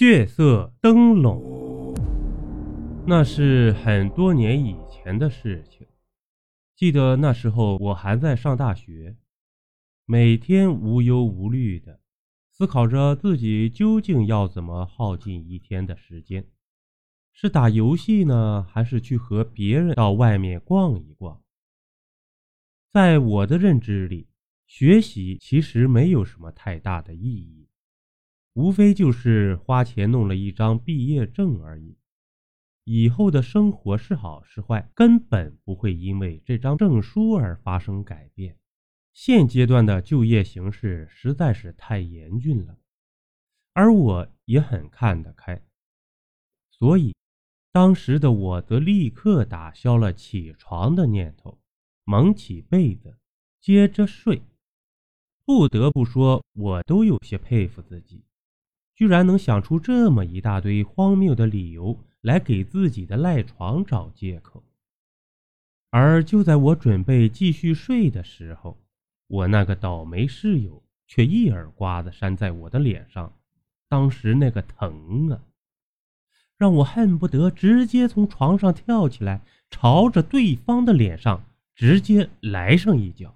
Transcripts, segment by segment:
血色灯笼，那是很多年以前的事情。记得那时候我还在上大学，每天无忧无虑的思考着自己究竟要怎么耗尽一天的时间，是打游戏呢，还是去和别人到外面逛一逛？在我的认知里，学习其实没有什么太大的意义。无非就是花钱弄了一张毕业证而已，以后的生活是好是坏，根本不会因为这张证书而发生改变。现阶段的就业形势实在是太严峻了，而我也很看得开，所以当时的我则立刻打消了起床的念头，蒙起被子，接着睡。不得不说，我都有些佩服自己。居然能想出这么一大堆荒谬的理由来给自己的赖床找借口，而就在我准备继续睡的时候，我那个倒霉室友却一耳刮子扇在我的脸上，当时那个疼啊，让我恨不得直接从床上跳起来，朝着对方的脸上直接来上一脚。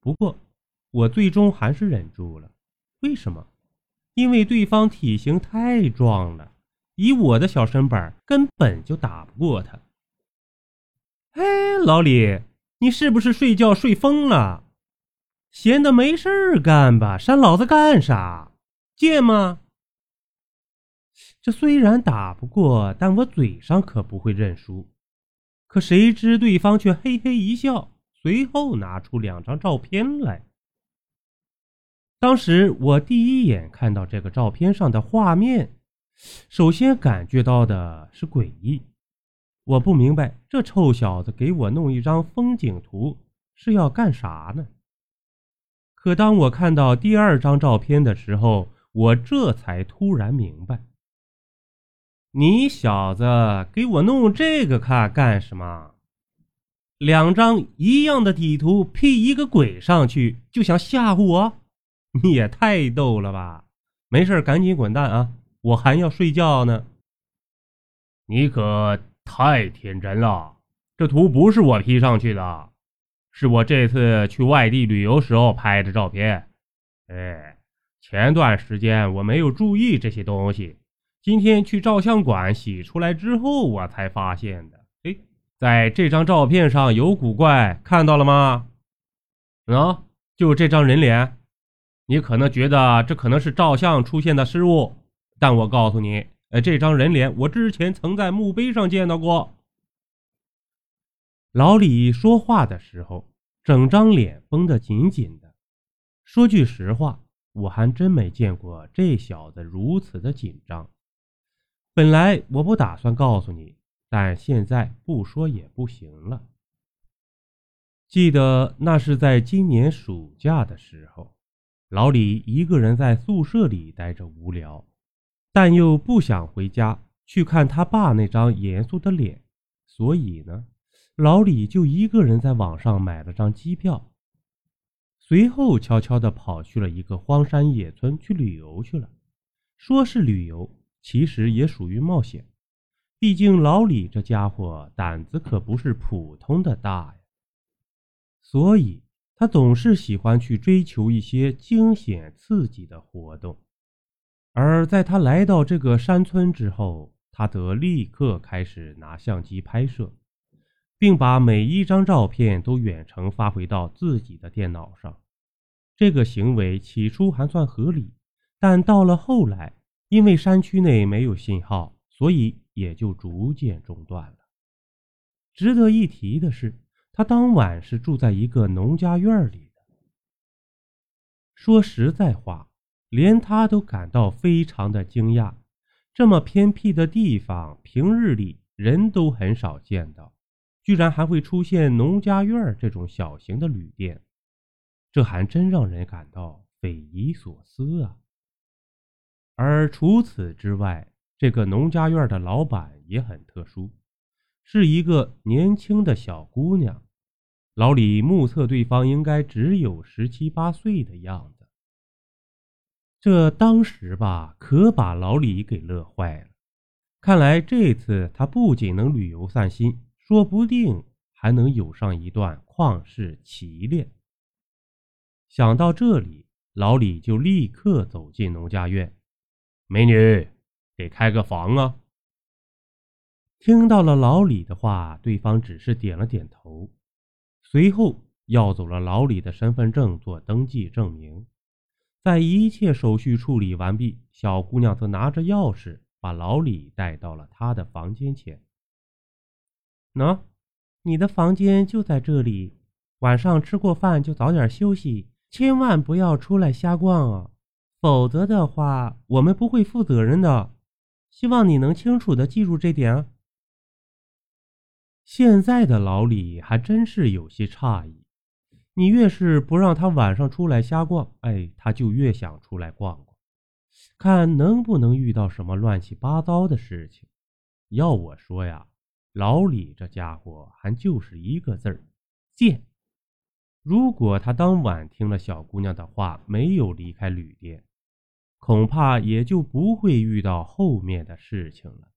不过，我最终还是忍住了。为什么？因为对方体型太壮了，以我的小身板根本就打不过他。哎，老李，你是不是睡觉睡疯了？闲的没事干吧？扇老子干啥？贱吗？这虽然打不过，但我嘴上可不会认输。可谁知对方却嘿嘿一笑，随后拿出两张照片来。当时我第一眼看到这个照片上的画面，首先感觉到的是诡异。我不明白这臭小子给我弄一张风景图是要干啥呢？可当我看到第二张照片的时候，我这才突然明白：你小子给我弄这个看干什么？两张一样的底图 P 一个鬼上去，就想吓唬我？你也太逗了吧！没事，赶紧滚蛋啊！我还要睡觉呢。你可太天真了，这图不是我 P 上去的，是我这次去外地旅游时候拍的照片。哎，前段时间我没有注意这些东西，今天去照相馆洗出来之后，我才发现的。哎，在这张照片上有古怪，看到了吗？啊，就这张人脸。你可能觉得这可能是照相出现的失误，但我告诉你，呃，这张人脸我之前曾在墓碑上见到过。老李说话的时候，整张脸绷得紧紧的。说句实话，我还真没见过这小子如此的紧张。本来我不打算告诉你，但现在不说也不行了。记得那是在今年暑假的时候。老李一个人在宿舍里待着无聊，但又不想回家去看他爸那张严肃的脸，所以呢，老李就一个人在网上买了张机票，随后悄悄地跑去了一个荒山野村去旅游去了。说是旅游，其实也属于冒险，毕竟老李这家伙胆子可不是普通的大呀，所以。他总是喜欢去追求一些惊险刺激的活动，而在他来到这个山村之后，他则立刻开始拿相机拍摄，并把每一张照片都远程发回到自己的电脑上。这个行为起初还算合理，但到了后来，因为山区内没有信号，所以也就逐渐中断了。值得一提的是。他当晚是住在一个农家院里的。说实在话，连他都感到非常的惊讶。这么偏僻的地方，平日里人都很少见到，居然还会出现农家院这种小型的旅店，这还真让人感到匪夷所思啊。而除此之外，这个农家院的老板也很特殊。是一个年轻的小姑娘，老李目测对方应该只有十七八岁的样子。这当时吧，可把老李给乐坏了。看来这次他不仅能旅游散心，说不定还能有上一段旷世奇恋。想到这里，老李就立刻走进农家院。美女，给开个房啊！听到了老李的话，对方只是点了点头，随后要走了老李的身份证做登记证明。在一切手续处理完毕，小姑娘则拿着钥匙。把老李带到了他的房间前。喏，你的房间就在这里。晚上吃过饭就早点休息，千万不要出来瞎逛啊，否则的话我们不会负责任的。希望你能清楚的记住这点啊。现在的老李还真是有些诧异，你越是不让他晚上出来瞎逛，哎，他就越想出来逛逛。看能不能遇到什么乱七八糟的事情。要我说呀，老李这家伙还就是一个字儿贱。如果他当晚听了小姑娘的话，没有离开旅店，恐怕也就不会遇到后面的事情了。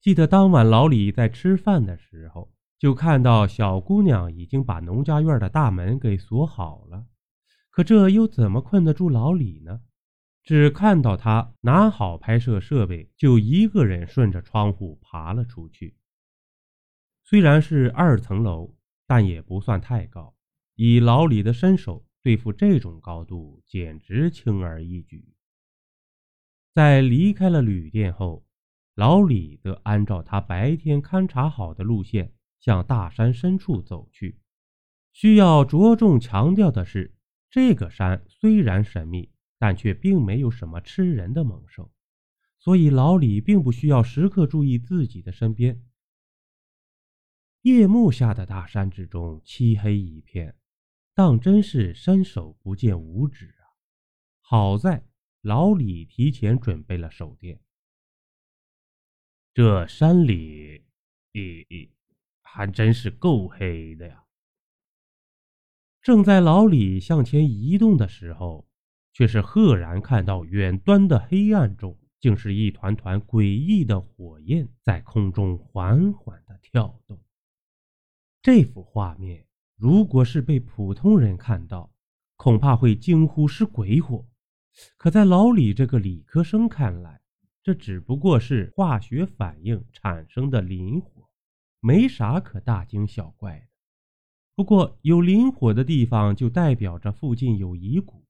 记得当晚老李在吃饭的时候，就看到小姑娘已经把农家院的大门给锁好了。可这又怎么困得住老李呢？只看到他拿好拍摄设备，就一个人顺着窗户爬了出去。虽然是二层楼，但也不算太高。以老李的身手，对付这种高度简直轻而易举。在离开了旅店后，老李则按照他白天勘察好的路线向大山深处走去。需要着重强调的是，这个山虽然神秘。但却并没有什么吃人的猛兽，所以老李并不需要时刻注意自己的身边。夜幕下的大山之中，漆黑一片，当真是伸手不见五指啊！好在老李提前准备了手电。这山里，咦咦，还真是够黑的呀！正在老李向前移动的时候。却是赫然看到远端的黑暗中，竟是一团团诡异的火焰在空中缓缓的跳动。这幅画面，如果是被普通人看到，恐怕会惊呼是鬼火。可在老李这个理科生看来，这只不过是化学反应产生的磷火，没啥可大惊小怪的。不过有磷火的地方，就代表着附近有遗骨。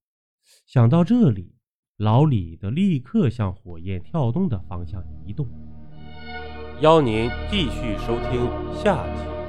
想到这里，老李的立刻向火焰跳动的方向移动。邀您继续收听下集。